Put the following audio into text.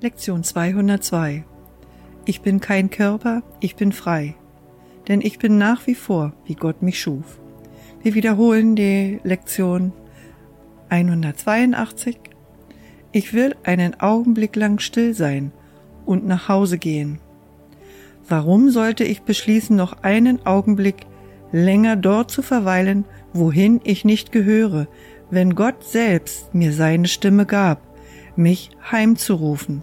Lektion 202 Ich bin kein Körper, ich bin frei, denn ich bin nach wie vor, wie Gott mich schuf. Wir wiederholen die Lektion 182. Ich will einen Augenblick lang still sein und nach Hause gehen. Warum sollte ich beschließen, noch einen Augenblick länger dort zu verweilen, wohin ich nicht gehöre, wenn Gott selbst mir seine Stimme gab, mich heimzurufen?